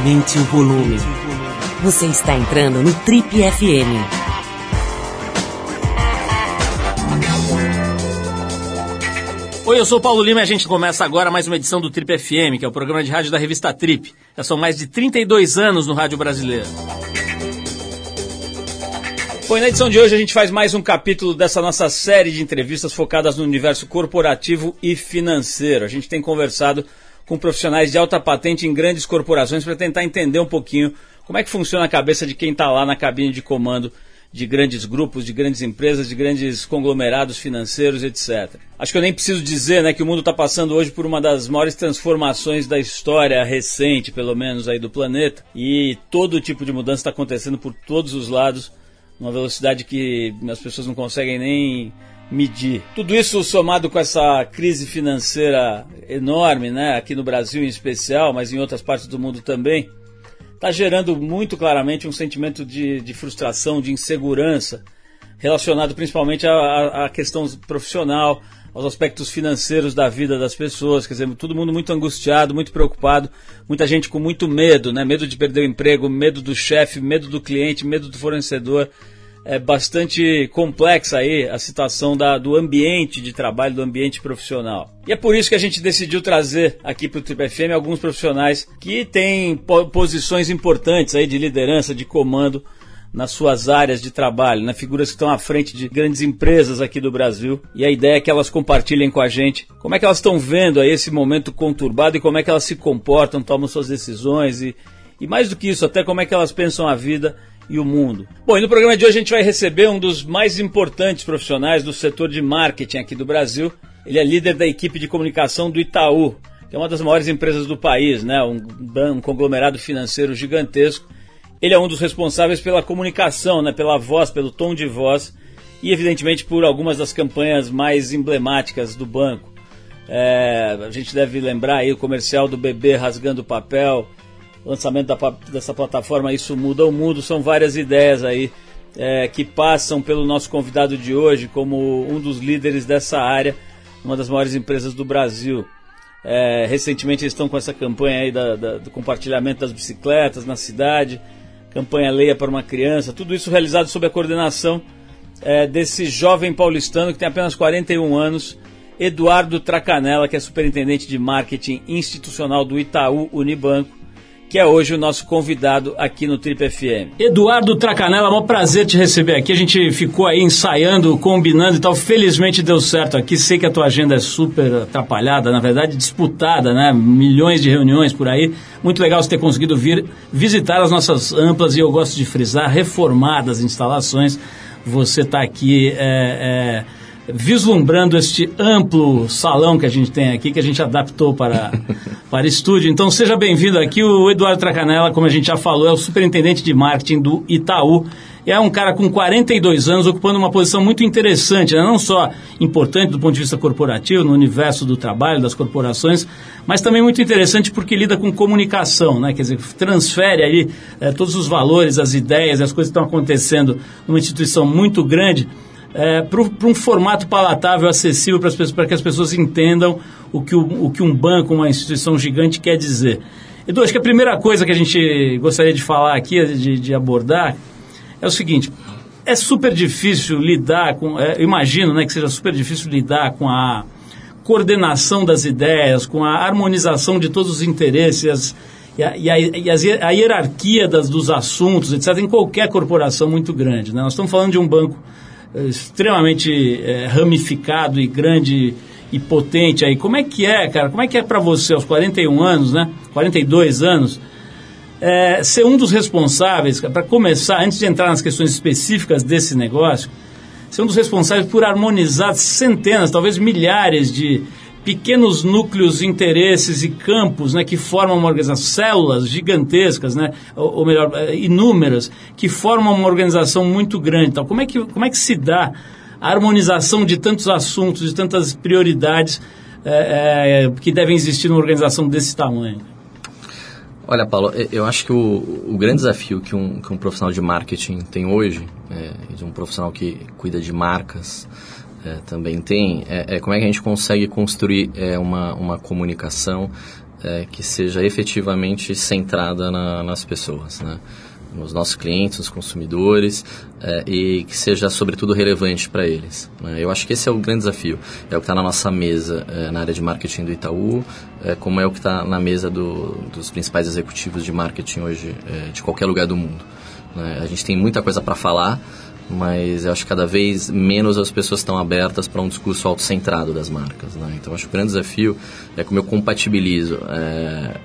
Aumente o volume. Você está entrando no Trip FM. Oi, eu sou o Paulo Lima e a gente começa agora mais uma edição do Trip FM, que é o programa de rádio da revista Trip. Já são mais de 32 anos no rádio brasileiro. Bom, e na edição de hoje a gente faz mais um capítulo dessa nossa série de entrevistas focadas no universo corporativo e financeiro. A gente tem conversado com profissionais de alta patente em grandes corporações para tentar entender um pouquinho como é que funciona a cabeça de quem está lá na cabine de comando de grandes grupos, de grandes empresas, de grandes conglomerados financeiros, etc. Acho que eu nem preciso dizer né, que o mundo está passando hoje por uma das maiores transformações da história recente, pelo menos aí do planeta, e todo tipo de mudança está acontecendo por todos os lados, numa velocidade que as pessoas não conseguem nem medir. Tudo isso somado com essa crise financeira enorme, né, aqui no Brasil em especial, mas em outras partes do mundo também, está gerando muito claramente um sentimento de, de, frustração, de insegurança, relacionado principalmente à, à questão profissional, aos aspectos financeiros da vida das pessoas, quer dizer, todo mundo muito angustiado, muito preocupado, muita gente com muito medo, né? Medo de perder o emprego, medo do chefe, medo do cliente, medo do fornecedor é bastante complexa aí a situação da, do ambiente de trabalho, do ambiente profissional. E é por isso que a gente decidiu trazer aqui para o Triple FM alguns profissionais que têm posições importantes aí de liderança, de comando nas suas áreas de trabalho, né? figuras que estão à frente de grandes empresas aqui do Brasil. E a ideia é que elas compartilhem com a gente como é que elas estão vendo aí esse momento conturbado e como é que elas se comportam, tomam suas decisões e, e mais do que isso, até como é que elas pensam a vida e o mundo. Bom, e no programa de hoje a gente vai receber um dos mais importantes profissionais do setor de marketing aqui do Brasil. Ele é líder da equipe de comunicação do Itaú, que é uma das maiores empresas do país, né? um, um conglomerado financeiro gigantesco. Ele é um dos responsáveis pela comunicação, né? pela voz, pelo tom de voz e, evidentemente, por algumas das campanhas mais emblemáticas do banco. É, a gente deve lembrar aí o comercial do bebê rasgando papel, lançamento da, dessa plataforma Isso Muda o Mundo. São várias ideias aí é, que passam pelo nosso convidado de hoje como um dos líderes dessa área, uma das maiores empresas do Brasil. É, recentemente eles estão com essa campanha aí da, da, do compartilhamento das bicicletas na cidade, campanha Leia para uma Criança, tudo isso realizado sob a coordenação é, desse jovem paulistano que tem apenas 41 anos, Eduardo Tracanella, que é superintendente de marketing institucional do Itaú Unibanco que é hoje o nosso convidado aqui no Trip FM. Eduardo Tracanella, é um prazer te receber aqui. A gente ficou aí ensaiando, combinando e tal. Felizmente deu certo aqui. Sei que a tua agenda é super atrapalhada, na verdade disputada, né? Milhões de reuniões por aí. Muito legal você ter conseguido vir visitar as nossas amplas e eu gosto de frisar, reformadas instalações. Você está aqui. É, é, vislumbrando este amplo salão que a gente tem aqui, que a gente adaptou para, para estúdio. Então seja bem-vindo aqui, o Eduardo Tracanella, como a gente já falou, é o superintendente de marketing do Itaú. É um cara com 42 anos ocupando uma posição muito interessante, né? não só importante do ponto de vista corporativo, no universo do trabalho, das corporações, mas também muito interessante porque lida com comunicação, né? quer dizer, transfere aí é, todos os valores, as ideias, as coisas que estão acontecendo numa instituição muito grande é, para um formato palatável, acessível para, as pessoas, para que as pessoas entendam o que, o, o que um banco, uma instituição gigante quer dizer. Edu, acho que a primeira coisa que a gente gostaria de falar aqui, de, de abordar, é o seguinte: é super difícil lidar com. É, imagino né, que seja super difícil lidar com a coordenação das ideias, com a harmonização de todos os interesses e a, e a, e a hierarquia das, dos assuntos, etc., em qualquer corporação muito grande. Né? Nós estamos falando de um banco extremamente é, ramificado e grande e potente aí. Como é que é, cara? Como é que é para você, aos 41 anos, né? 42 anos, é, ser um dos responsáveis, para começar, antes de entrar nas questões específicas desse negócio, ser um dos responsáveis por harmonizar centenas, talvez milhares de pequenos núcleos, interesses e campos né, que formam uma organização, células gigantescas, né, ou, ou, melhor, eh, inúmeras, que formam uma organização muito grande. Então, como, é que, como é que se dá a harmonização de tantos assuntos, de tantas prioridades é, é, que devem existir numa organização desse tamanho? Olha, Paulo, eu acho que o, o grande desafio que um, que um profissional de marketing tem hoje, é, de um profissional que cuida de marcas, é, também tem, é, é, como é que a gente consegue construir é, uma, uma comunicação é, que seja efetivamente centrada na, nas pessoas, né? nos nossos clientes, nos consumidores é, e que seja sobretudo relevante para eles. Né? Eu acho que esse é o grande desafio. É o que está na nossa mesa é, na área de marketing do Itaú, como é o que está na mesa do, dos principais executivos de marketing hoje de qualquer lugar do mundo. Né? A gente tem muita coisa para falar, mas acho que cada vez menos as pessoas estão abertas para um discurso autocentrado das marcas. Né? Então, acho que o grande desafio é como eu compatibilizo é,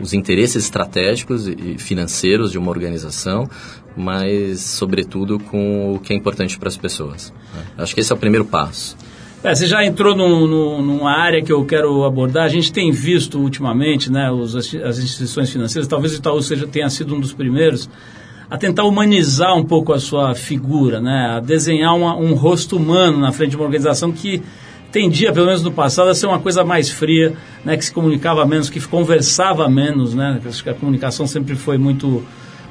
os interesses estratégicos e financeiros de uma organização, mas, sobretudo, com o que é importante para as pessoas. Né? Acho que esse é o primeiro passo. É, você já entrou num, num, numa área que eu quero abordar. A gente tem visto ultimamente né, os, as instituições financeiras, talvez o Itaú seja, tenha sido um dos primeiros, a tentar humanizar um pouco a sua figura, né? a desenhar uma, um rosto humano na frente de uma organização que tendia, pelo menos no passado, a ser uma coisa mais fria, né? que se comunicava menos, que conversava menos. Né? A comunicação sempre foi muito,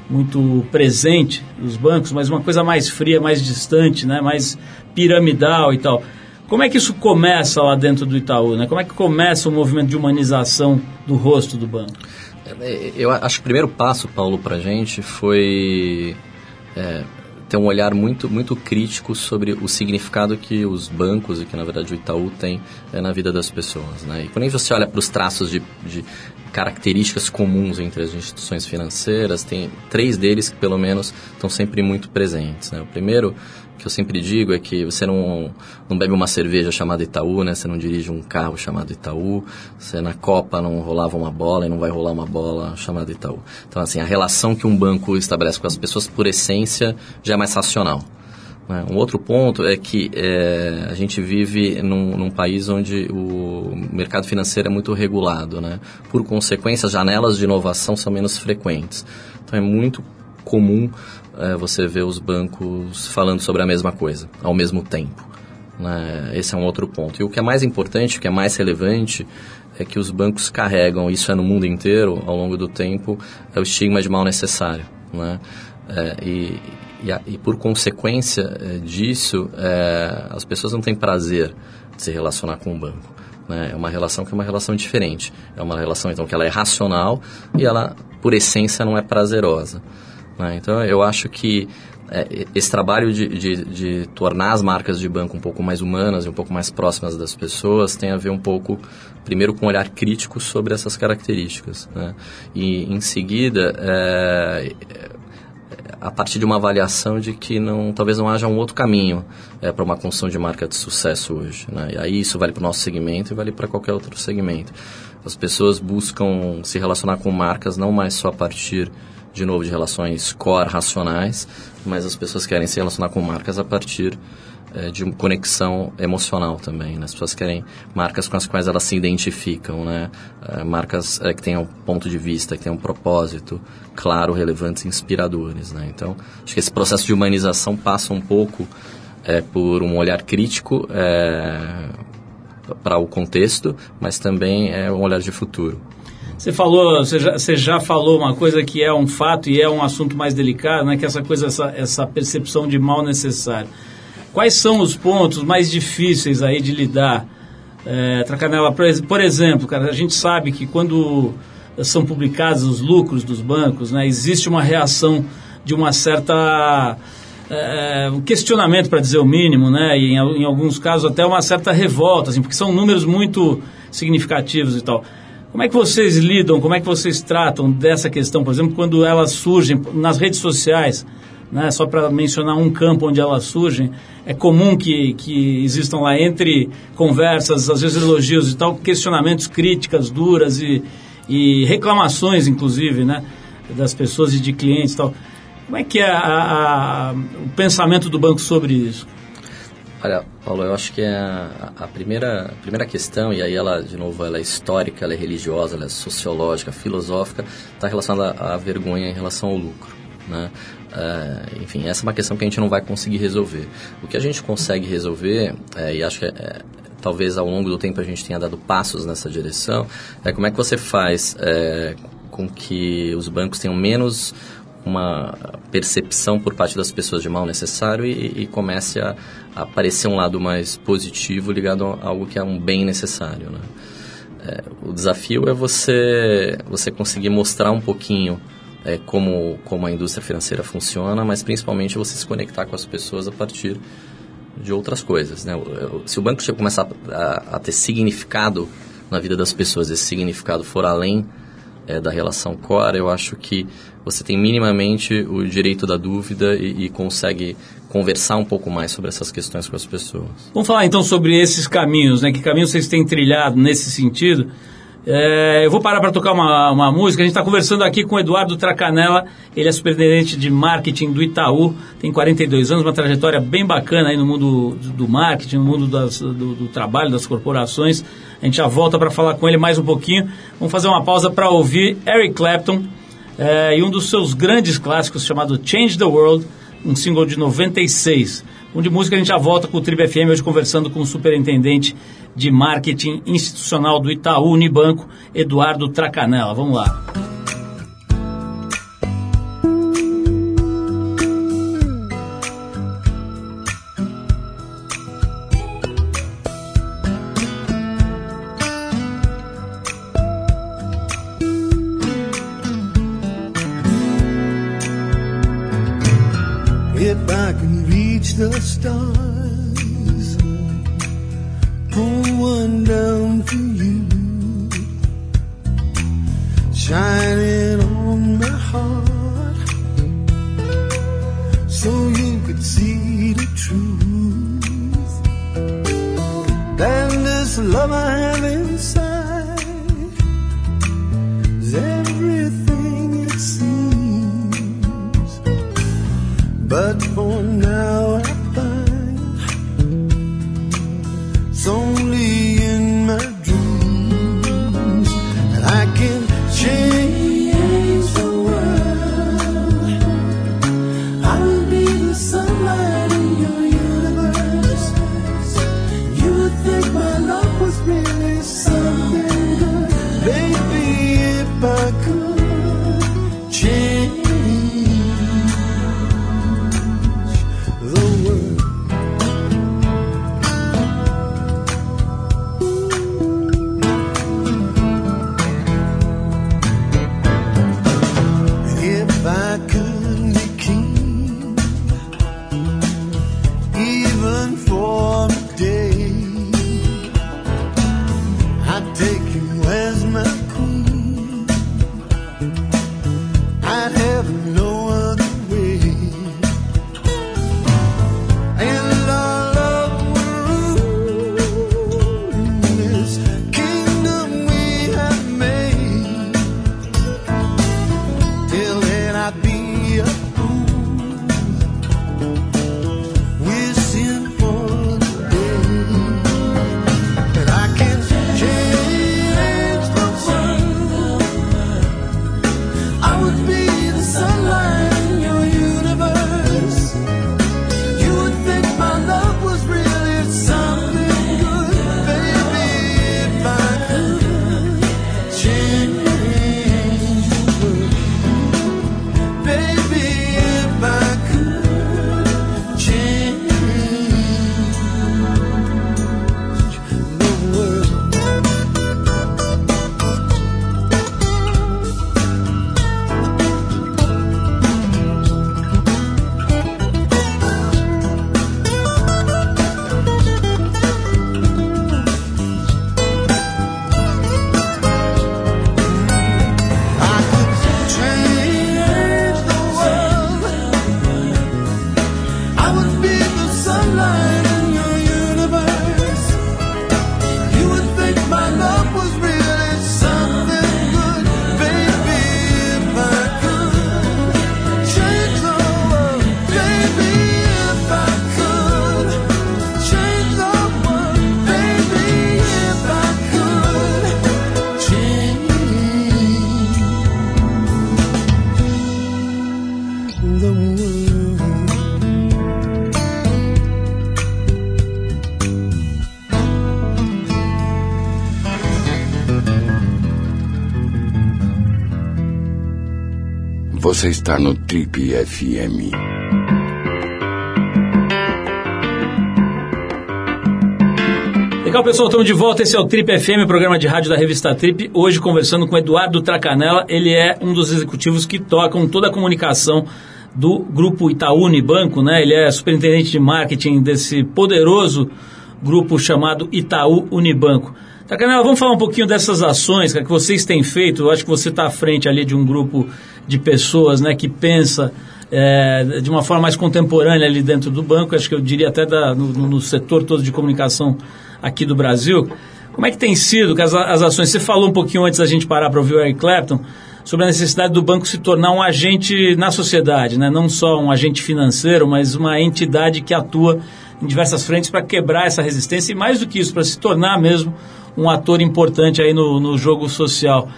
muito presente nos bancos, mas uma coisa mais fria, mais distante, né? mais piramidal e tal. Como é que isso começa lá dentro do Itaú? Né? Como é que começa o movimento de humanização do rosto do banco? É, eu acho que o primeiro passo, Paulo, para a gente foi é, ter um olhar muito, muito crítico sobre o significado que os bancos e que, na verdade, o Itaú tem é, na vida das pessoas. Né? E quando você olha para os traços de, de características comuns entre as instituições financeiras, tem três deles que, pelo menos, estão sempre muito presentes. Né? O primeiro que eu sempre digo é que você não, não bebe uma cerveja chamada Itaú, né? Você não dirige um carro chamado Itaú. Você na Copa não rolava uma bola e não vai rolar uma bola chamada Itaú. Então, assim, a relação que um banco estabelece com as pessoas, por essência, já é mais racional. Né? Um outro ponto é que é, a gente vive num, num, país onde o mercado financeiro é muito regulado. Né? Por consequência, as janelas de inovação são menos frequentes. Então, é muito comum é, você ver os bancos falando sobre a mesma coisa, ao mesmo tempo. Né? Esse é um outro ponto. E o que é mais importante, o que é mais relevante, é que os bancos carregam, isso é no mundo inteiro, ao longo do tempo, é o estigma de mal necessário. Né? É, e, e, a, e, por consequência é, disso, é, as pessoas não têm prazer de se relacionar com o banco. Né? É uma relação que é uma relação diferente. É uma relação, então, que ela é racional e ela, por essência, não é prazerosa. Né? Então, eu acho que é, esse trabalho de, de, de, tornar as marcas de banco um pouco mais humanas e um pouco mais próximas das pessoas tem a ver um pouco, primeiro, com um olhar crítico sobre essas características. Né? E, em seguida, é, a partir de uma avaliação de que não, talvez não haja um outro caminho é, para uma construção de marca de sucesso hoje. Né? E aí isso vale para o nosso segmento e vale para qualquer outro segmento. As pessoas buscam se relacionar com marcas não mais só a partir de novo, de relações core racionais, mas as pessoas querem se relacionar com marcas a partir é, de conexão emocional também. Né? As pessoas querem marcas com as quais elas se identificam, né? É, marcas é, que tenham ponto de vista, que tenham um propósito claro, relevantes, inspiradores. Né? Então, acho que esse processo de humanização passa um pouco por um olhar crítico para o contexto, mas também é um olhar de futuro. Você falou, você já, você já, falou uma coisa que é um fato e é um assunto mais delicado, né? Que é essa coisa, essa, essa percepção de mal necessário. Quais são os pontos mais difíceis aí de lidar? É, Tracanela, por exemplo, cara, a gente sabe que quando são publicados os lucros dos bancos, né? Existe uma reação de uma certa é, um questionamento, para dizer o mínimo, né? E em, em alguns casos até uma certa revolta, assim, porque são números muito significativos e tal. Como é que vocês lidam, como é que vocês tratam dessa questão, por exemplo, quando elas surgem nas redes sociais? Né, só para mencionar um campo onde elas surgem, é comum que, que existam lá entre conversas, às vezes elogios e tal, questionamentos, críticas duras e, e reclamações, inclusive, né, das pessoas e de clientes e tal. Como é que é a, a, o pensamento do banco sobre isso? Olha, Paulo, eu acho que é a, a, primeira, a primeira questão, e aí ela, de novo, ela é histórica, ela é religiosa, ela é sociológica, filosófica, está relacionada à, vergonha em relação ao lucro. Né? Uh, enfim, essa é uma questão que a gente não vai conseguir resolver. O que a gente consegue resolver, é, e acho que é, é, talvez ao longo do tempo a gente tenha dado passos nessa direção, é como é que você faz é, com que os bancos tenham menos uma percepção por parte das pessoas de mal necessário e, e comece a, a, aparecer um lado mais positivo ligado a algo que é um bem necessário. Né? é, o desafio é você, você conseguir mostrar um pouquinho é, como, como a indústria financeira funciona, mas principalmente você se conectar com as pessoas a partir de outras coisas. Né? Se o banco começar a, a ter significado na vida das pessoas, esse significado for além é, da relação core, eu acho que você tem minimamente o direito da dúvida e, e, consegue conversar um pouco mais sobre essas questões com as pessoas. Vamos falar então sobre esses caminhos, né? Que caminhos vocês têm trilhado nesse sentido? É, eu vou parar para tocar uma, uma música. A gente está conversando aqui com o Eduardo Tracanella. Ele é superintendente de marketing do Itaú, tem 42 anos, uma trajetória bem bacana aí no mundo do, marketing, no mundo das, do, do, trabalho, das corporações. A gente já volta para falar com ele mais um pouquinho. Vamos fazer uma pausa para ouvir Eric Clapton é, e um dos seus grandes clássicos chamado Change the World, um single de 96. Um de música a gente já volta com o Tribe FM hoje conversando com o superintendente de marketing institucional do Itaú Unibanco, Eduardo Tracanella. Vamos lá. Você está no Trip FM. Legal, pessoal, estamos de volta. Esse é o Trip FM, programa de rádio da revista Trip. Hoje conversando com Eduardo Tracanella. Ele é um dos executivos que tocam toda a comunicação do grupo Itaú Unibanco, né? Ele é superintendente de marketing desse poderoso grupo chamado Itaú Unibanco. Tracanella, vamos falar um pouquinho dessas ações que vocês têm feito. Eu acho que você está à frente ali de um grupo de pessoas, né, que pensa é, de uma forma mais contemporânea ali dentro do banco, acho que eu diria até da, no, no, setor todo de comunicação aqui do Brasil. Como é que tem sido as, as ações? Você falou um pouquinho antes da gente parar para ouvir o Eric Clapton sobre a necessidade do banco se tornar um agente na sociedade, né? não só um agente financeiro, mas uma entidade que atua em diversas frentes para quebrar essa resistência e mais do que isso, para se tornar mesmo um ator importante aí no, no jogo social.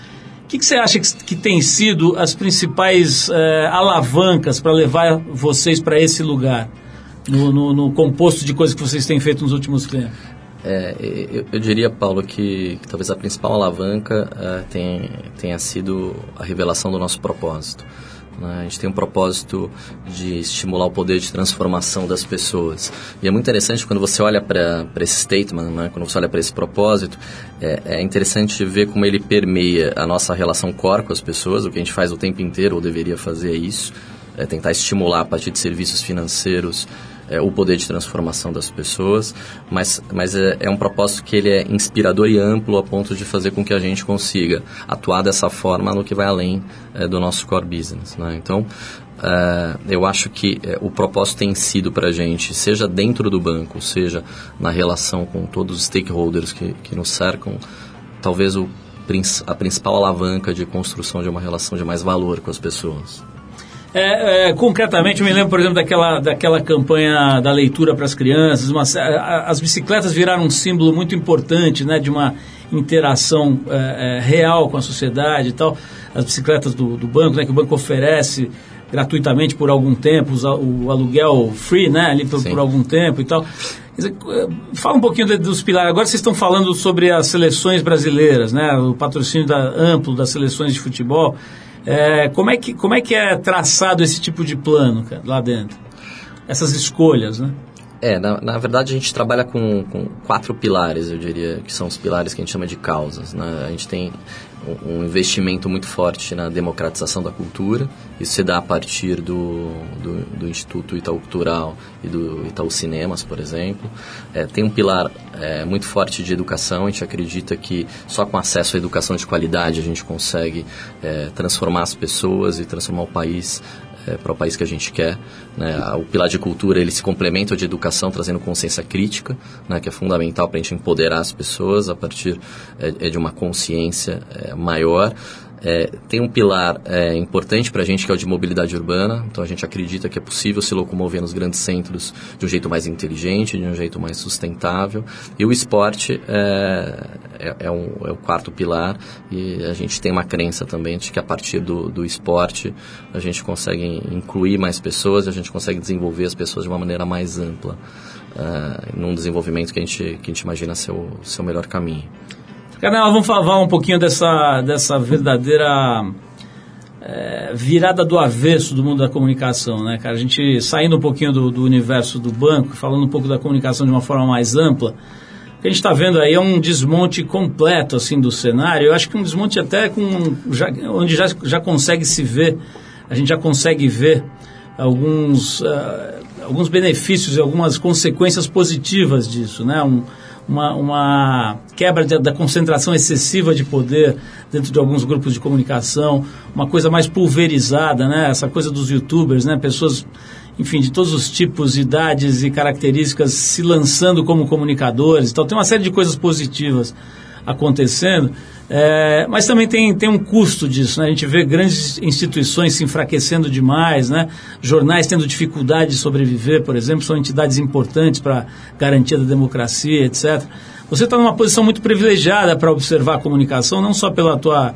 O que, que, você acha que, que tem sido as principais é, alavancas para levar vocês para esse lugar, no, no, no, composto de coisas que vocês têm feito nos últimos tempos? É, eu, eu, diria, Paulo, que, que, talvez a principal alavanca é, tenha, tenha sido a revelação do nosso propósito. Né? A gente tem um propósito de estimular o poder de transformação das pessoas. E é muito interessante quando você olha para esse statement, né? quando você olha para esse propósito, é, é, interessante ver como ele permeia a nossa relação core com as pessoas, o que a gente faz o tempo inteiro, ou deveria fazer é isso, é tentar estimular a partir de serviços financeiros é, o poder de transformação das pessoas, mas, mas é, é, um propósito que ele é inspirador e amplo a ponto de fazer com que a gente consiga atuar dessa forma no que vai além é, do nosso core business. Né? Então, é, eu acho que é, o propósito tem sido para a gente, seja dentro do banco, seja na relação com todos os stakeholders que, que nos cercam, talvez o, a principal alavanca de construção de uma relação de mais valor com as pessoas. É, é, concretamente, eu me lembro, por exemplo, daquela, daquela campanha da leitura para as crianças. Uma, as bicicletas viraram um símbolo muito importante né, de uma interação é, é, real com a sociedade e tal. As bicicletas do, do banco, né, que o banco oferece gratuitamente por algum tempo, o aluguel free, né, ali por, por algum tempo e tal. Dizer, é, fala um pouquinho dos pilares. Agora vocês estão falando sobre as seleções brasileiras, né, o patrocínio da, amplo das seleções de futebol. É, como, é que, como é que é traçado esse tipo de plano cara, lá dentro? Essas escolhas, né? É, na, na verdade a gente trabalha com, com quatro pilares, eu diria, que são os pilares que a gente chama de causas. Né? A gente tem um, investimento muito forte na democratização da cultura, isso se dá a partir do, do, do Instituto Itaú Cultural e do Itaú Cinemas, por exemplo. É, tem um pilar é, muito forte de educação, a gente acredita que só com acesso à educação de qualidade a gente consegue é, transformar as pessoas e transformar o país é, para o país que a gente quer. Né? O pilar de cultura ele se complementa de educação, trazendo consciência crítica, né? que é fundamental para a gente empoderar as pessoas a partir é, é de uma consciência é, maior. É, tem um pilar é, importante para a gente que é o de mobilidade urbana, então a gente acredita que é possível se locomover nos grandes centros de um jeito mais inteligente, de um jeito mais sustentável. E o esporte é, é, é um, é o quarto pilar e a gente tem uma crença também de que a partir do, do esporte a gente consegue incluir mais pessoas, a gente consegue desenvolver as pessoas de uma maneira mais ampla, uh, num desenvolvimento que a gente, que a gente imagina ser o, ser o melhor caminho. Carnal, vamos falar um pouquinho dessa, dessa verdadeira é, virada do avesso do mundo da comunicação, né, cara? A gente saindo um pouquinho do, do universo do banco, falando um pouco da comunicação de uma forma mais ampla, o que a gente está vendo aí é um desmonte completo, assim, do cenário. Eu acho que um desmonte até com, já, onde já, já consegue se ver, a gente já consegue ver alguns, uh, alguns benefícios e algumas consequências positivas disso, né? Um, uma, uma quebra de, da concentração excessiva de poder dentro de alguns grupos de comunicação, uma coisa mais pulverizada, né? Essa coisa dos youtubers, né? Pessoas, enfim, de todos os tipos, idades e características se lançando como comunicadores. Então tem uma série de coisas positivas acontecendo. É, mas também tem, tem um custo disso, né? A gente vê grandes instituições se enfraquecendo demais, né? Jornais tendo dificuldade de sobreviver, por exemplo, são entidades importantes para garantia da democracia, etc. Você está numa posição muito privilegiada para observar a comunicação, não só pela tua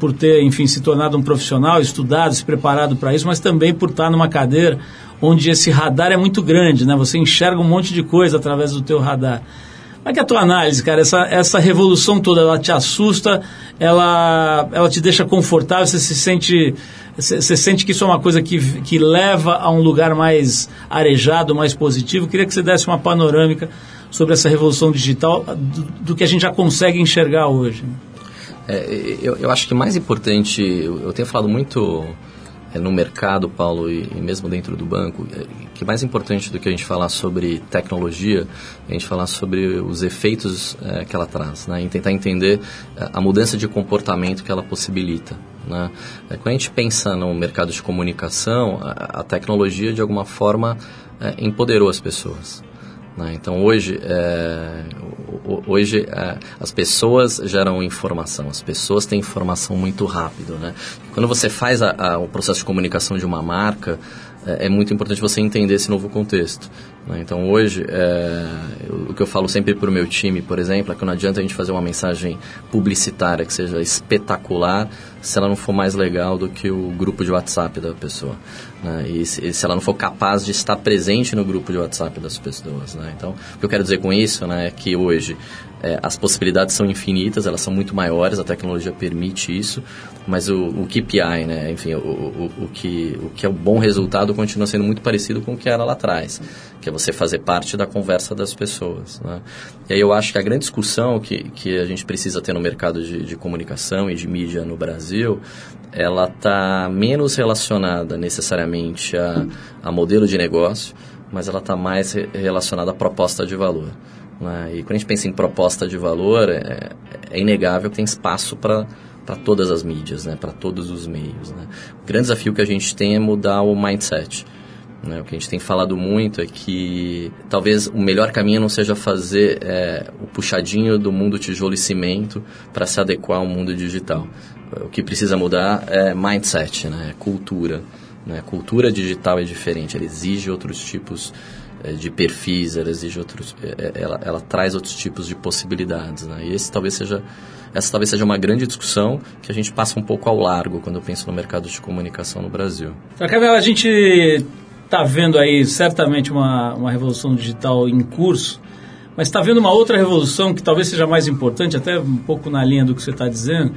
por ter, enfim, se tornado um profissional, estudado, se preparado para isso, mas também por estar numa cadeira onde esse radar é muito grande, né? Você enxerga um monte de coisa através do teu radar. Como é que é a tua análise, cara? Essa, essa revolução toda, ela te assusta, ela, ela te deixa confortável, você se sente... Você sente que isso é uma coisa que, que leva a um lugar mais arejado, mais positivo? Queria que você desse uma panorâmica sobre essa revolução digital, do, do que a gente já consegue enxergar hoje. É, eu, eu, acho que mais importante, eu, tenho falado muito no mercado, Paulo, e, e, mesmo dentro do banco, é, que mais importante do que a gente falar sobre tecnologia, é a gente falar sobre os efeitos é, que ela traz, né? E tentar entender é, a mudança de comportamento que ela possibilita. Né? É, quando a gente pensa no mercado de comunicação, a, a tecnologia de alguma forma empoderou as pessoas. Né? Então hoje, é, hoje é, as pessoas geram informação, as pessoas têm informação muito rápido. Né? Quando você faz a, a, o processo de comunicação de uma marca, é, é muito importante você entender esse novo contexto. Né? Então hoje, é, o que eu falo sempre para o meu time, por exemplo, é que não adianta a gente fazer uma mensagem publicitária que seja espetacular se ela não for mais legal do que o grupo de WhatsApp da pessoa. Né? E se, se, ela não for capaz de estar presente no grupo de WhatsApp das pessoas. Né? Então, o que eu quero dizer com isso né, é que hoje é, as possibilidades são infinitas, elas são muito maiores, a tecnologia permite isso, mas o, o KPI, né, enfim, o, o, o, que, o que é o bom resultado continua sendo muito parecido com o que era lá atrás, que é você fazer parte da conversa das pessoas. Né? E aí eu acho que a grande discussão que, que a gente precisa ter no mercado de, de comunicação e de mídia no Brasil, ela está menos relacionada necessariamente a, a modelo de negócio, mas ela está mais relacionada à proposta de valor. Né? E quando a gente pensa em proposta de valor, é, é inegável que tem espaço para para todas as mídias, né? para todos os meios. Né? O grande desafio que a gente tem é mudar o mindset. Né? O que a gente tem falado muito é que talvez o melhor caminho não seja fazer é, o puxadinho do mundo tijolo e cimento para se adequar ao mundo digital. O que precisa mudar é mindset, né? É cultura. Né? Cultura digital é diferente, ela exige outros tipos é, de perfis, ela exige outros, é, ela, ela traz outros tipos de possibilidades, né? E esse talvez seja, essa talvez seja uma grande discussão que a gente passa um pouco ao largo quando eu penso no mercado de comunicação no Brasil. Camila, a gente está vendo aí certamente uma, uma revolução digital em curso, mas está vendo uma outra revolução que talvez seja mais importante, até um pouco na linha do que você está dizendo,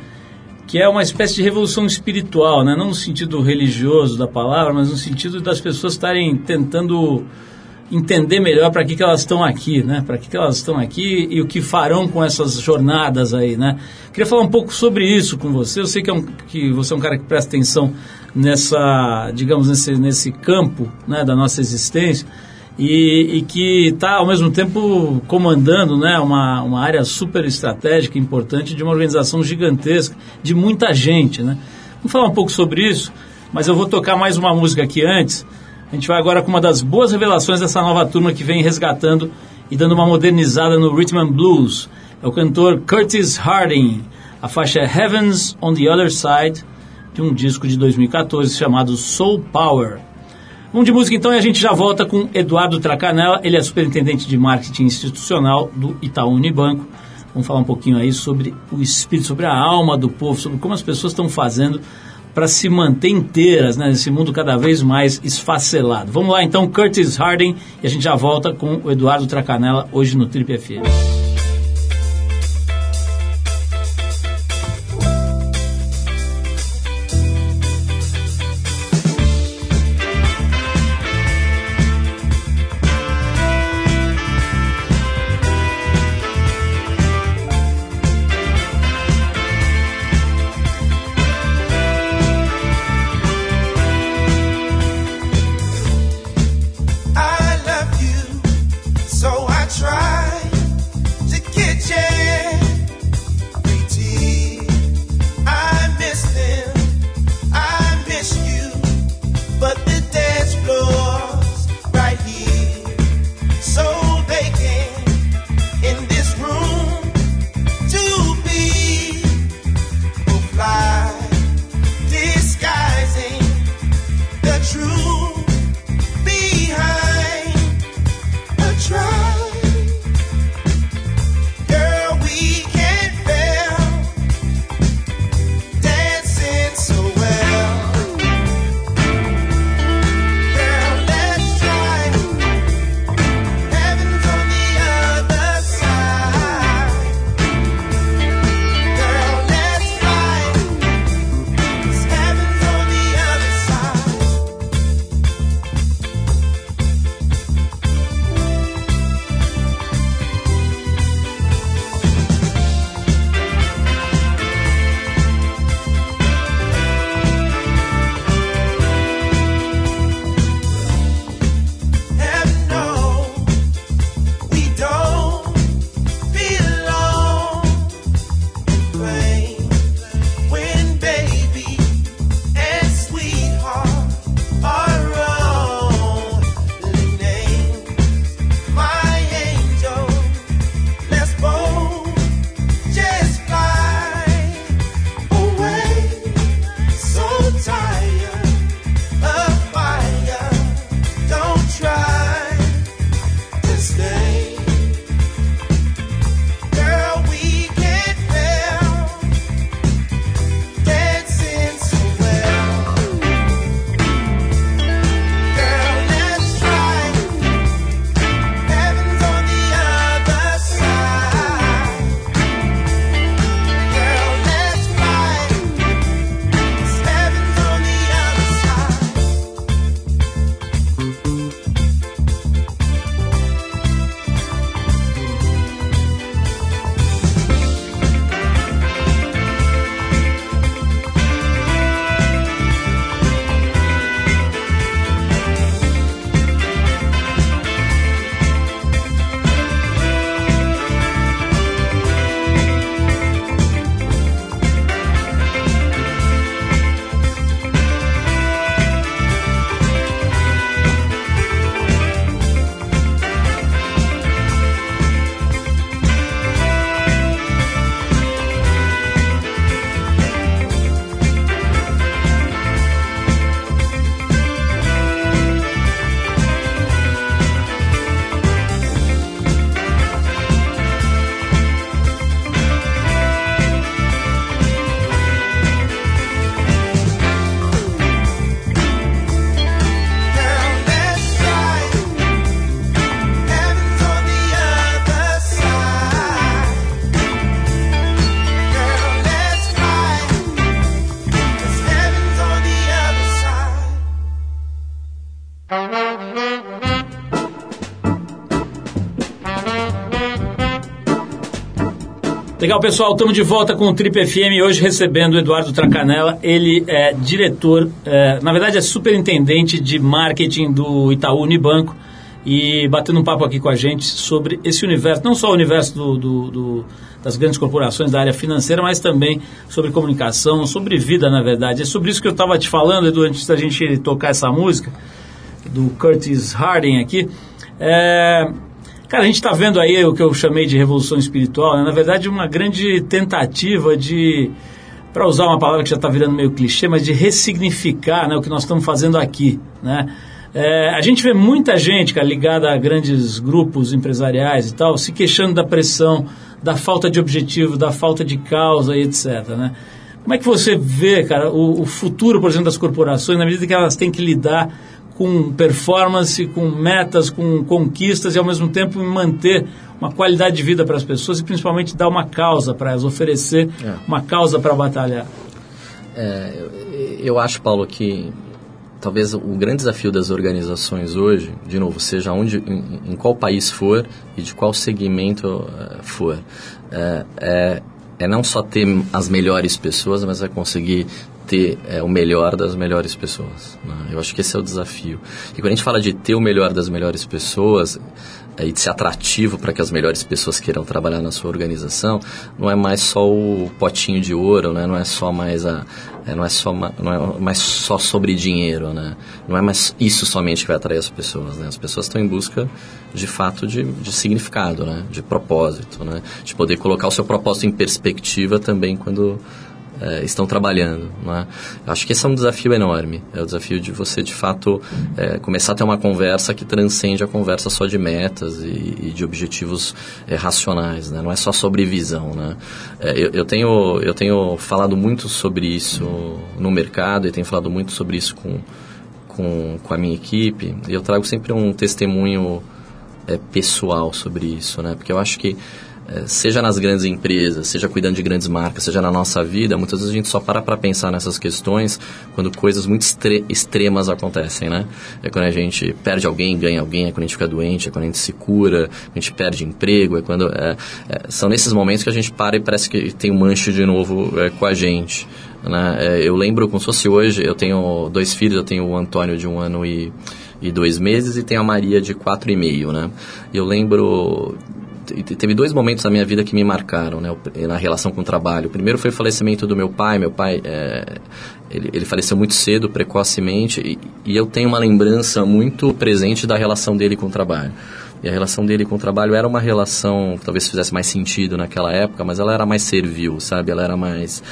que é uma espécie de revolução espiritual, né? não no sentido religioso da palavra, mas no sentido das pessoas estarem tentando entender melhor para que, que elas estão aqui, né? Para que, que elas estão aqui e o que farão com essas jornadas aí, né? Queria falar um pouco sobre isso com você. Eu sei que, é um, que você é um cara que presta atenção nessa, digamos, nesse, nesse campo né, da nossa existência e, e que está, ao mesmo tempo, comandando né, uma, uma área super estratégica, importante, de uma organização gigantesca, de muita gente, né? Vamos falar um pouco sobre isso, mas eu vou tocar mais uma música aqui antes, a gente vai agora com uma das boas revelações dessa nova turma que vem resgatando e dando uma modernizada no rhythm and blues. É o cantor Curtis Harding. A faixa é Heavens on the Other Side, de um disco de 2014 chamado Soul Power. Vamos de música então e a gente já volta com Eduardo Tracanella. Ele é superintendente de marketing institucional do Itaú Unibanco. Vamos falar um pouquinho aí sobre o espírito, sobre a alma do povo, sobre como as pessoas estão fazendo para se manter inteiras né, nesse mundo cada vez mais esfacelado. Vamos lá então, Curtis Harding, e a gente já volta com o Eduardo Tracanella hoje no Trip FM. Legal, pessoal, estamos de volta com o Trip FM, hoje recebendo o Eduardo Tracanella. Ele é diretor, é, na verdade é superintendente de marketing do Itaú Unibanco e batendo um papo aqui com a gente sobre esse universo, não só o universo do, do, do, das grandes corporações da área financeira, mas também sobre comunicação, sobre vida, na verdade. É sobre isso que eu estava te falando, Edu, antes da gente tocar essa música, do Curtis Harding aqui. É, Cara, a gente está vendo aí o que eu chamei de revolução espiritual, né? na verdade uma grande tentativa de, para usar uma palavra que já está virando meio clichê, mas de ressignificar né, o que nós estamos fazendo aqui, né? É, a gente vê muita gente, cara, ligada a grandes grupos empresariais e tal, se queixando da pressão, da falta de objetivo, da falta de causa e etc, né? Como é que você vê, cara, o, o futuro, por exemplo, das corporações, na medida que elas têm que lidar com performance, com metas, com conquistas e ao mesmo tempo manter uma qualidade de vida para as pessoas e principalmente dar uma causa para elas, oferecer é. uma causa para batalhar. É, eu, eu acho, Paulo, que talvez o grande desafio das organizações hoje, de novo, seja onde, em, em qual país for e de qual segmento uh, for, é, é, é, não só ter as melhores pessoas, mas é conseguir ter é, o melhor das melhores pessoas. Né? Eu acho que esse é o desafio. E quando a gente fala de ter o melhor das melhores pessoas é, e de ser atrativo para que as melhores pessoas queiram trabalhar na sua organização, não é mais só o potinho de ouro, né? não é só mais a, é, não é só não é mais só sobre dinheiro, né? Não é mais isso somente que vai atrair as pessoas, né? As pessoas estão em busca de fato de, de significado, né? De propósito, né? De poder colocar o seu propósito em perspectiva também quando é, estão trabalhando. Né? Acho que esse é um desafio enorme. É o desafio de você, de fato, é, começar a ter uma conversa que transcende a conversa só de metas e, e de objetivos é, racionais. Né? Não é só sobre visão. Né? É, eu, eu, tenho, eu tenho falado muito sobre isso no mercado e tenho falado muito sobre isso com, com, com a minha equipe. E eu trago sempre um testemunho é, pessoal sobre isso, né? porque eu acho que é, seja nas grandes empresas, seja cuidando de grandes marcas, seja na nossa vida, muitas vezes a gente só para para pensar nessas questões quando coisas muito extremas acontecem, né? É quando a gente perde alguém, ganha alguém, é quando a gente fica doente, é quando a gente se cura, a gente perde emprego, é quando... É, é, são nesses momentos que a gente para e parece que tem um mancho de novo é, com a gente. Né? É, eu lembro como se fosse hoje, eu tenho dois filhos, eu tenho o Antônio de um ano e e dois meses e tenho a Maria de quatro e meio, né? Eu lembro teve dois momentos na minha vida que me marcaram, né, na relação com o trabalho. O primeiro foi o falecimento do meu pai. Meu pai, é, ele, ele, faleceu muito cedo, precocemente, e, e eu tenho uma lembrança muito presente da relação dele com o trabalho. E a relação dele com o trabalho era uma relação que talvez fizesse mais sentido naquela época, mas ela era mais servil, sabe? Ela era mais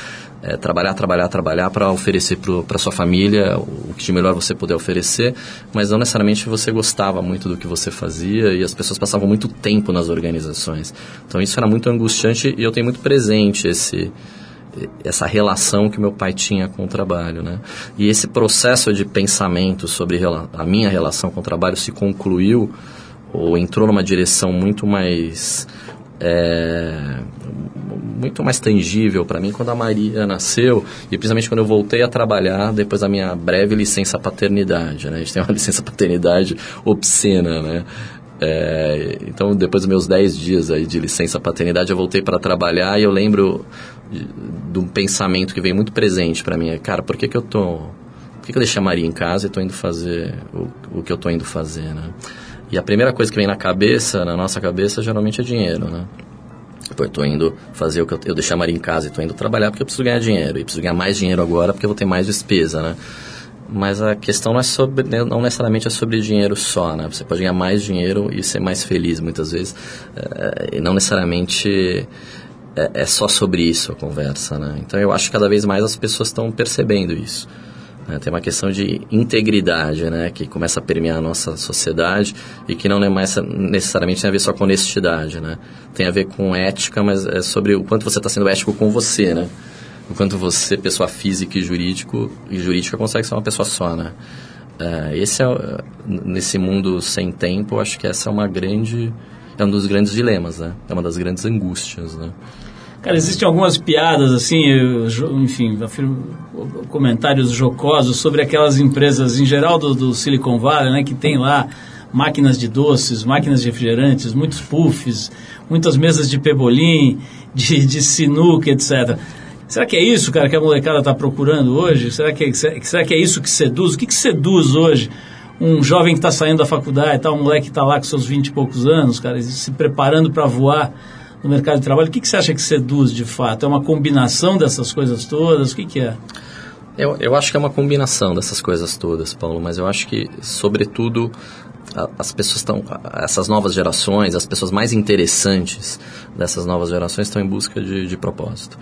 é, trabalhar, trabalhar, trabalhar para oferecer para sua família o que de melhor você puder oferecer, mas não necessariamente você gostava muito do que você fazia e as pessoas passavam muito tempo nas organizações. Então isso era muito angustiante e eu tenho muito presente esse essa relação que meu pai tinha com o trabalho, né? E esse processo de pensamento sobre a minha relação com o trabalho se concluiu ou entrou numa direção muito mais é, muito mais tangível para mim quando a Maria nasceu e principalmente quando eu voltei a trabalhar depois da minha breve licença paternidade, né? A gente tem uma licença paternidade obscena, né? É, então, depois dos meus 10 dias aí de licença paternidade, eu voltei para trabalhar e eu lembro de, de, um pensamento que veio muito presente para mim. É, cara, por que, que eu tô... Por que, que eu deixei a Maria em casa e estou indo fazer o, o que eu estou indo fazer, né? E a primeira coisa que vem na cabeça, na nossa cabeça, geralmente é dinheiro, né? Pô, eu tô indo fazer o que eu, eu deixei a Maria em casa e tô indo trabalhar porque eu preciso ganhar dinheiro. E preciso ganhar mais dinheiro agora porque eu vou ter mais despesa, né? Mas a questão não é sobre, né, não necessariamente é sobre dinheiro só, né? Você pode ganhar mais dinheiro e ser mais feliz muitas vezes. É, e não necessariamente é, é só sobre isso a conversa, né? Então eu acho que cada vez mais as pessoas estão percebendo isso. Né? Tem uma questão de integridade, né? Que começa a permear a nossa sociedade e que não é mais necessariamente tem a ver só com honestidade, né? Tem a ver com ética, mas é sobre o quanto você está sendo ético com você, né? O quanto você, pessoa física e jurídico e jurídica, consegue ser uma pessoa só, né? É, esse é, nesse mundo sem tempo, acho que essa é uma grande... É um dos grandes dilemas, né? É uma das grandes angústias, né? Cara, existem algumas piadas, assim, eu, enfim, comentários jocosos sobre aquelas empresas, em geral do, do Silicon Valley, né, que tem lá máquinas de doces, máquinas de refrigerantes, muitos puffs, muitas mesas de pebolim, de, de sinuca, etc. Será que é isso, cara, que a molecada está procurando hoje? Será que, é, será que é isso que seduz? O que, que seduz hoje um jovem que está saindo da faculdade, tá, um moleque que está lá com seus 20 e poucos anos, cara, se preparando para voar no mercado de trabalho? O que, que você acha que seduz de fato? É uma combinação dessas coisas todas? O que, que é? Eu, eu acho que é uma combinação dessas coisas todas, Paulo, mas eu acho que, sobretudo, as pessoas estão, essas novas gerações, as pessoas mais interessantes dessas novas gerações estão em busca de, de propósito.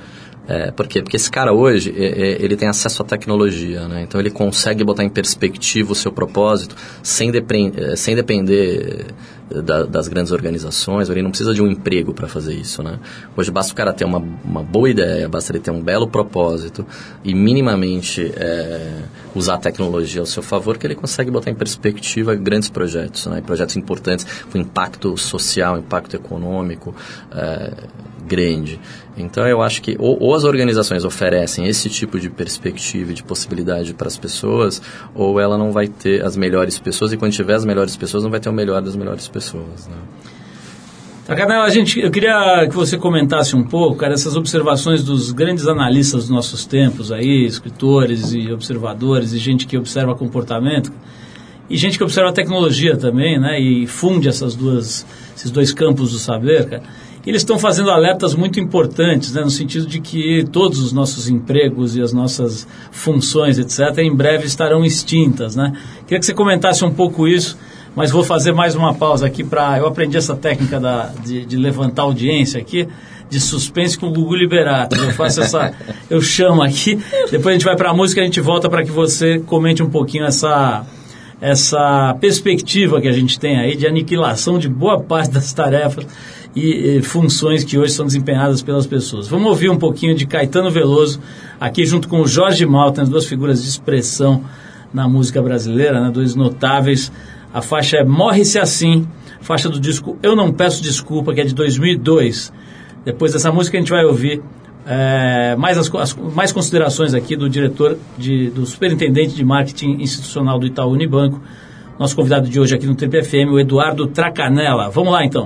É, por quê? Porque esse cara hoje, é, ele tem acesso à tecnologia, né? Então ele consegue botar em perspectiva o seu propósito sem, é, sem depender da, das grandes organizações, ele não precisa de um emprego para fazer isso, né? Hoje basta o cara ter uma, uma boa ideia, basta ele ter um belo propósito e minimamente é, usar a tecnologia ao seu favor que ele consegue botar em perspectiva grandes projetos, né? Projetos importantes com impacto social, impacto econômico é, grande. Então eu acho que ou, ou, as organizações oferecem esse tipo de perspectiva e de possibilidade para as pessoas, ou ela não vai ter as melhores pessoas, e quando tiver as melhores pessoas, não vai ter o melhor das melhores pessoas. Né? Tacanela, a gente, eu queria que você comentasse um pouco, cara, essas observações dos grandes analistas dos nossos tempos aí, escritores e observadores, e gente que observa comportamento, e gente que observa tecnologia também, né, e funde essas duas, esses dois campos do saber, cara eles estão fazendo alertas muito importantes, né, no sentido de que todos os nossos empregos e as nossas funções, etc., em breve estarão extintas. Né? Queria que você comentasse um pouco isso, mas vou fazer mais uma pausa aqui para. Eu aprendi essa técnica da, de, de levantar audiência aqui de suspense com o Gugu Liberato. Eu faço essa, eu chamo aqui, depois a gente vai para a música e a gente volta para que você comente um pouquinho essa essa perspectiva que a gente tem aí de aniquilação de boa parte das tarefas e, e, funções que hoje são desempenhadas pelas pessoas. Vamos ouvir um pouquinho de Caetano Veloso, aqui junto com o Jorge Malta, as duas figuras de expressão na música brasileira, né, dois notáveis. A faixa é Morre-se Assim, faixa do disco Eu Não Peço Desculpa, que é de 2002. Depois dessa música a gente vai ouvir é, mais, as, as, mais considerações aqui do diretor, de, do superintendente de marketing institucional do Itaú Unibanco, nosso convidado de hoje aqui no Triple FM, o Eduardo Tracanella. Vamos lá então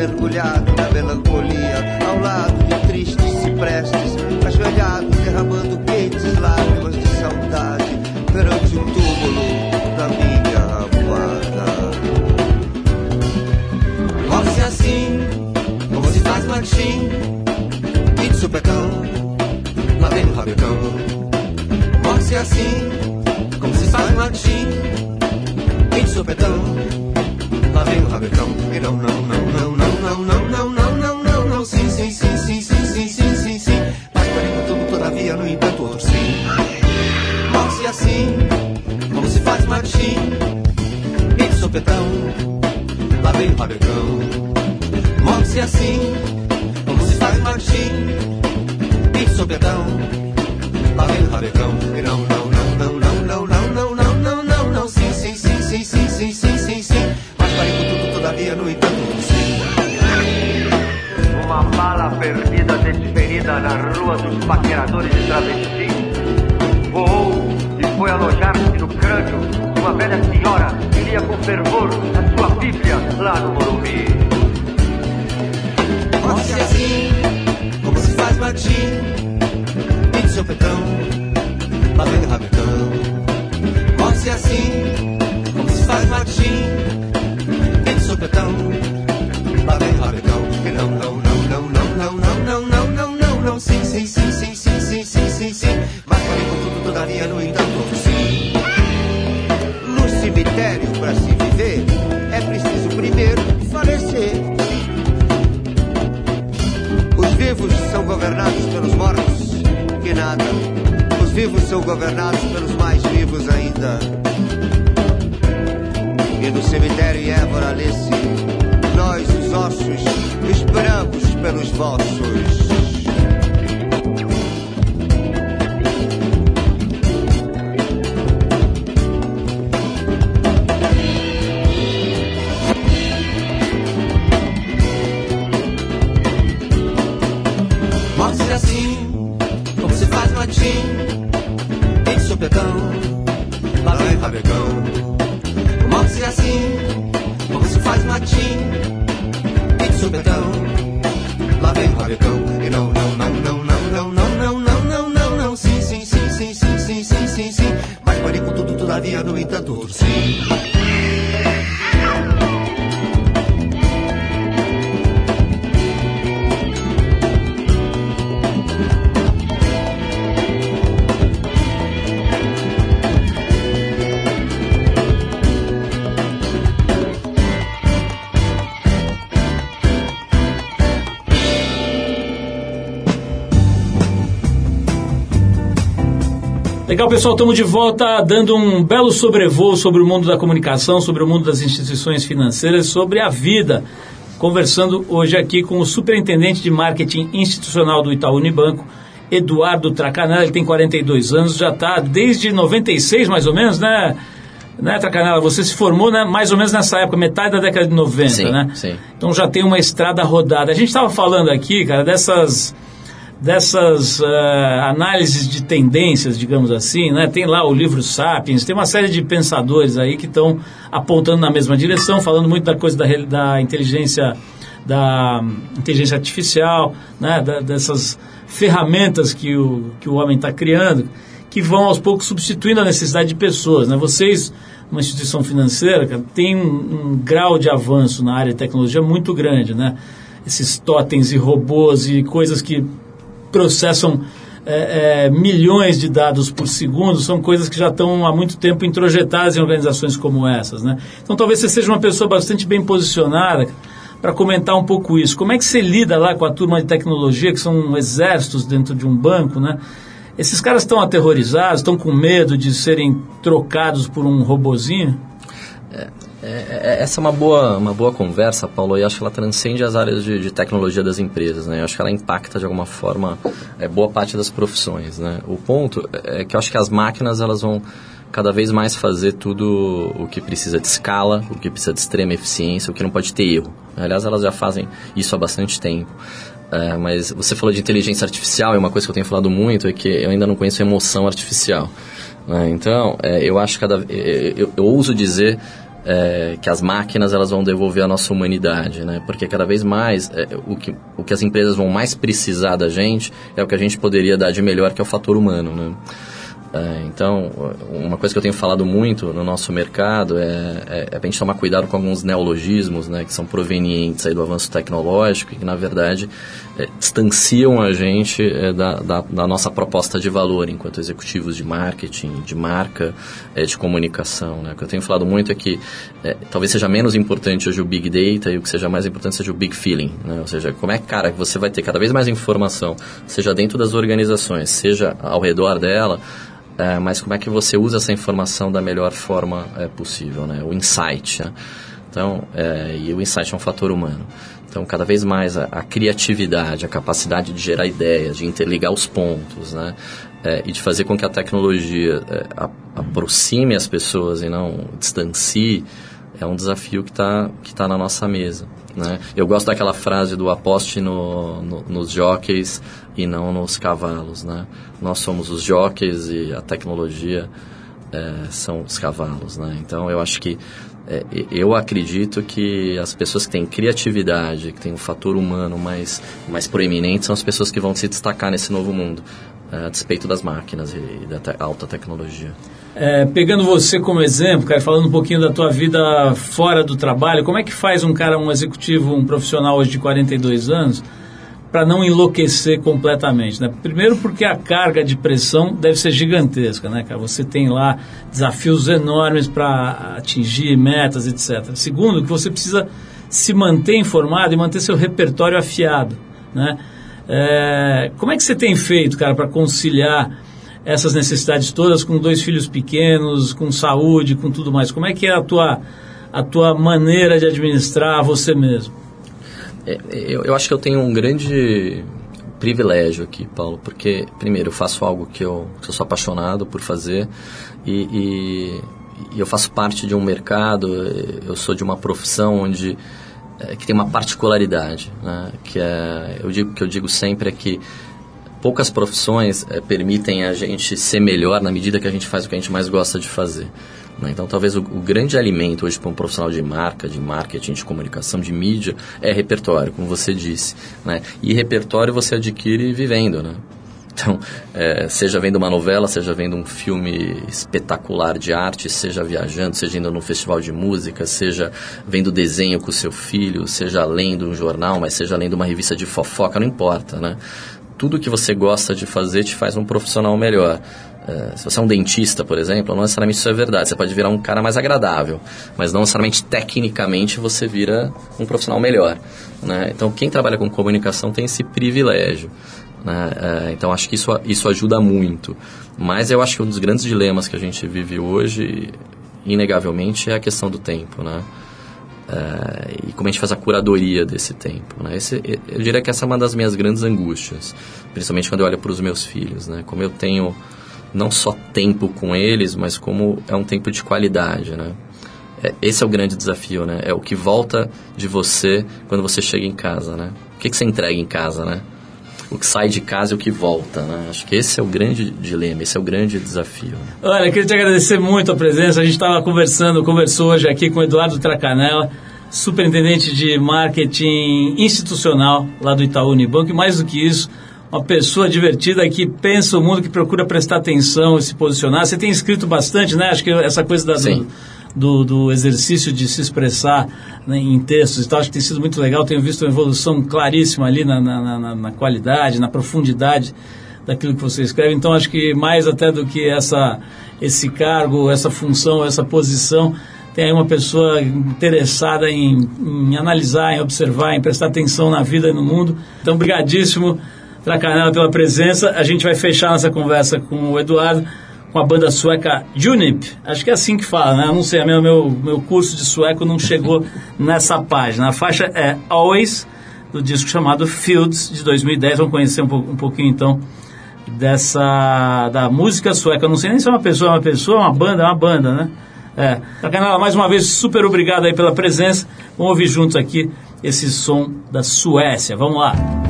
mergulhado na melancolia, ao lado de tristes ciprestes, ajoelhado, derramando quentes lágrimas de saudade, perante o túmulo da minha amada. Morre-se assim, como se faz marchim, e de supetão, lá vem o rabecão. Morre-se assim, como se faz marchim, e de supetão, não, não, não, não, não não, não, não, não, não, não, não, sim, sim, sim, sim, sim, sim, sim, sim, sim. Mas porém, tudo, todavia, no entanto, outro sim. Morse assim, como se faz marchim, e de sopetão, lá vem o rabecão. Morse assim, como se faz marchim, e de sopetão, lá vem o rabecão. E não, desferida na rua dos paqueradores de travesti. Voou e foi alojar-se no crânio de uma velha senhora que lia com fervor a sua Bíblia lá no Morumbi. Morre assim, como se faz batim, e de sopetão, lá vem rabetão. Morre assim, como se faz batim, governados pelos mortos, que nada. Os vivos são governados pelos mais vivos ainda. E no cemitério em Évora lê-se nós, os ossos, esperamos pelos vossos. Legal, pessoal, estamos de volta dando um belo sobrevoo sobre o mundo da comunicação, sobre o mundo das instituições financeiras, sobre a vida. Conversando hoje aqui com o superintendente de marketing institucional do Itaú Unibanco, Eduardo Tracanella. Ele tem 42 anos, já está desde 96 mais ou menos, né? Né, Tracanella? Você se formou né, mais ou menos nessa época, metade da década de 90, Sim, né? sim. Então já tem uma estrada rodada. A gente estava falando aqui, cara, dessas dessas eh, análises de tendências, digamos assim, né? Tem lá o livro Sapiens, tem uma série de pensadores aí que estão apontando na mesma direção, falando muito da coisa da, da inteligência da hum, inteligência artificial, né? Da- dessas ferramentas que o, que o homem está criando, que vão aos poucos substituindo a necessidade de pessoas, né? Vocês uma instituição financeira, cara, tem um, um grau de avanço na área de tecnologia muito grande, né? Esses totens e robôs e coisas que processam é, é, milhões de dados por segundo, são coisas que já estão há muito tempo introjetadas em organizações como essas. Né? Então talvez você seja uma pessoa bastante bem posicionada para comentar um pouco isso. Como é que você lida lá com a turma de tecnologia, que são exércitos dentro de um banco, né? Esses caras estão aterrorizados, estão com medo de serem trocados por um robozinho? É, é, essa é uma boa, uma boa conversa, Paulo, e acho que ela transcende as áreas de, de tecnologia das empresas, né? Eu acho que ela impacta de alguma forma é, boa parte das profissões, né? O ponto é que eu acho que as máquinas elas vão cada vez mais fazer tudo o que precisa de escala, o que precisa de extrema eficiência, o que não pode ter erro. Aliás, elas já fazem isso há bastante tempo. É, mas você falou de inteligência artificial e uma coisa que eu tenho falado muito é que eu ainda não conheço emoção artificial. né? Então, é, eu acho cada, é, eu, eu ouso dizer é, que as máquinas elas vão devolver a nossa humanidade, né? Porque cada vez mais é, o, que, o que as empresas vão mais precisar da gente é o que a gente poderia dar de melhor, que é o fator humano, né? É, então, uma coisa que eu tenho falado muito no nosso mercado é, é, é a gente tomar cuidado com alguns neologismos, né, que são provenientes aí do avanço tecnológico e que, na verdade, é, distanciam a gente é, da, da, da, nossa proposta de valor enquanto executivos de marketing, de marca, é, de comunicação. Né? O que eu tenho falado muito é que é, talvez seja menos importante hoje o Big Data e o que seja mais importante seja o Big Feeling. Né? Ou seja, como é que, cara, você vai ter cada vez mais informação, seja dentro das organizações, seja ao redor dela, é, mas como é que você usa essa informação da melhor forma é, possível, né? O insight. Né? Então, é, e o insight é um fator humano. Então, cada vez mais a, a criatividade, a capacidade de gerar ideias, de interligar os pontos, né? É, e de fazer com que a tecnologia é, a, aproxime as pessoas e não distancie, é um desafio que está que tá na nossa mesa. Né? Eu gosto daquela frase do aposte no, no, nos jockeys e não nos cavalos. Né? Nós somos os jockeys e a tecnologia é, são os cavalos. Né? Então eu acho que é, eu acredito que as pessoas que têm criatividade, que têm um fator humano mais, mais proeminente, são as pessoas que vão se destacar nesse novo mundo, é, a despeito das máquinas e da te alta tecnologia. É, pegando você como exemplo, cara, falando um pouquinho da tua vida fora do trabalho, como é que faz um cara, um executivo, um profissional hoje de 42 anos, para não enlouquecer completamente, né? Primeiro porque a carga de pressão deve ser gigantesca, né, cara? Você tem lá desafios enormes para atingir metas, etc. Segundo, que você precisa se manter informado e manter seu repertório afiado, né? É, como é que você tem feito, cara, para conciliar essas necessidades todas com dois filhos pequenos, com saúde, com tudo mais? Como é que é a tua, a tua maneira de administrar você mesmo? É, eu, eu acho que eu tenho um grande privilégio aqui, Paulo, porque, primeiro, eu faço algo que eu, que eu sou apaixonado por fazer e, e, e, eu faço parte de um mercado, eu sou de uma profissão onde é, que tem uma particularidade, né? que é, eu digo que eu digo sempre é que poucas profissões é, permitem a gente ser melhor na medida que a gente faz o que a gente mais gosta de fazer. Né? Então, talvez o, o, grande alimento hoje para um profissional de marca, de marketing, de comunicação, de mídia, é repertório, como você disse. Né? E repertório você adquire vivendo, né? Então, é, seja vendo uma novela, seja vendo um filme espetacular de arte, seja viajando, seja indo num festival de música, seja vendo desenho com o seu filho, seja lendo um jornal, mas seja lendo uma revista de fofoca, não importa, né? Tudo que você gosta de fazer te faz um profissional melhor. É, se você é um dentista, por exemplo, não necessariamente isso é verdade. Você pode virar um cara mais agradável, mas não necessariamente tecnicamente você vira um profissional melhor. Né? Então, quem trabalha com comunicação tem esse privilégio. Né? É, então acho que isso, isso ajuda muito. Mas eu acho que um dos grandes dilemas que a gente vive hoje, inegavelmente, é a questão do tempo. Né? É, e como a gente faz a curadoria desse tempo. Né? Esse, eu diria que essa é uma das minhas grandes angústias, principalmente quando eu olho para os meus filhos. Né? Como eu tenho não só tempo com eles, mas como é um tempo de qualidade. Né? É, esse é o grande desafio, né? É o que volta de você quando você chega em casa, né? O que, que você entrega em casa, né? o que sai de casa e o que volta, né? Acho que esse é o grande dilema, esse é o grande desafio. Olha, queria te agradecer muito a presença. A gente estava conversando, conversou hoje aqui com o Eduardo Tracanella, superintendente de marketing institucional lá do Itaú Unibanco, e mais do que isso, uma pessoa divertida que pensa o mundo, que procura prestar atenção e se posicionar. Você tem escrito bastante, né? Acho que essa coisa da, do, do, do exercício de se expressar né, em textos e tal. Acho que tem sido muito legal. Tenho visto uma evolução claríssima ali na, na, na, na qualidade, na profundidade daquilo que você escreve. Então, acho que mais até do que essa, esse cargo, essa função, essa posição, tem aí uma pessoa interessada em, em analisar, em observar, em prestar atenção na vida e no mundo. Então, brigadíssimo, Tracanela, pela presença. A gente vai fechar nossa conversa com o Eduardo com a banda sueca Junip. Acho que é assim que fala, né? Eu não sei, meu, meu, meu curso de sueco não chegou nessa página. A faixa é Always, do disco chamado Fields, de 2010. Vamos conhecer um, um pouquinho, então, dessa... da música sueca. Eu não sei nem se é uma pessoa, é uma pessoa, é uma banda, é uma banda, né? É. Sacanela, mais uma vez, super obrigado aí pela presença. Vamos ouvir juntos aqui esse som da Suécia. Vamos lá.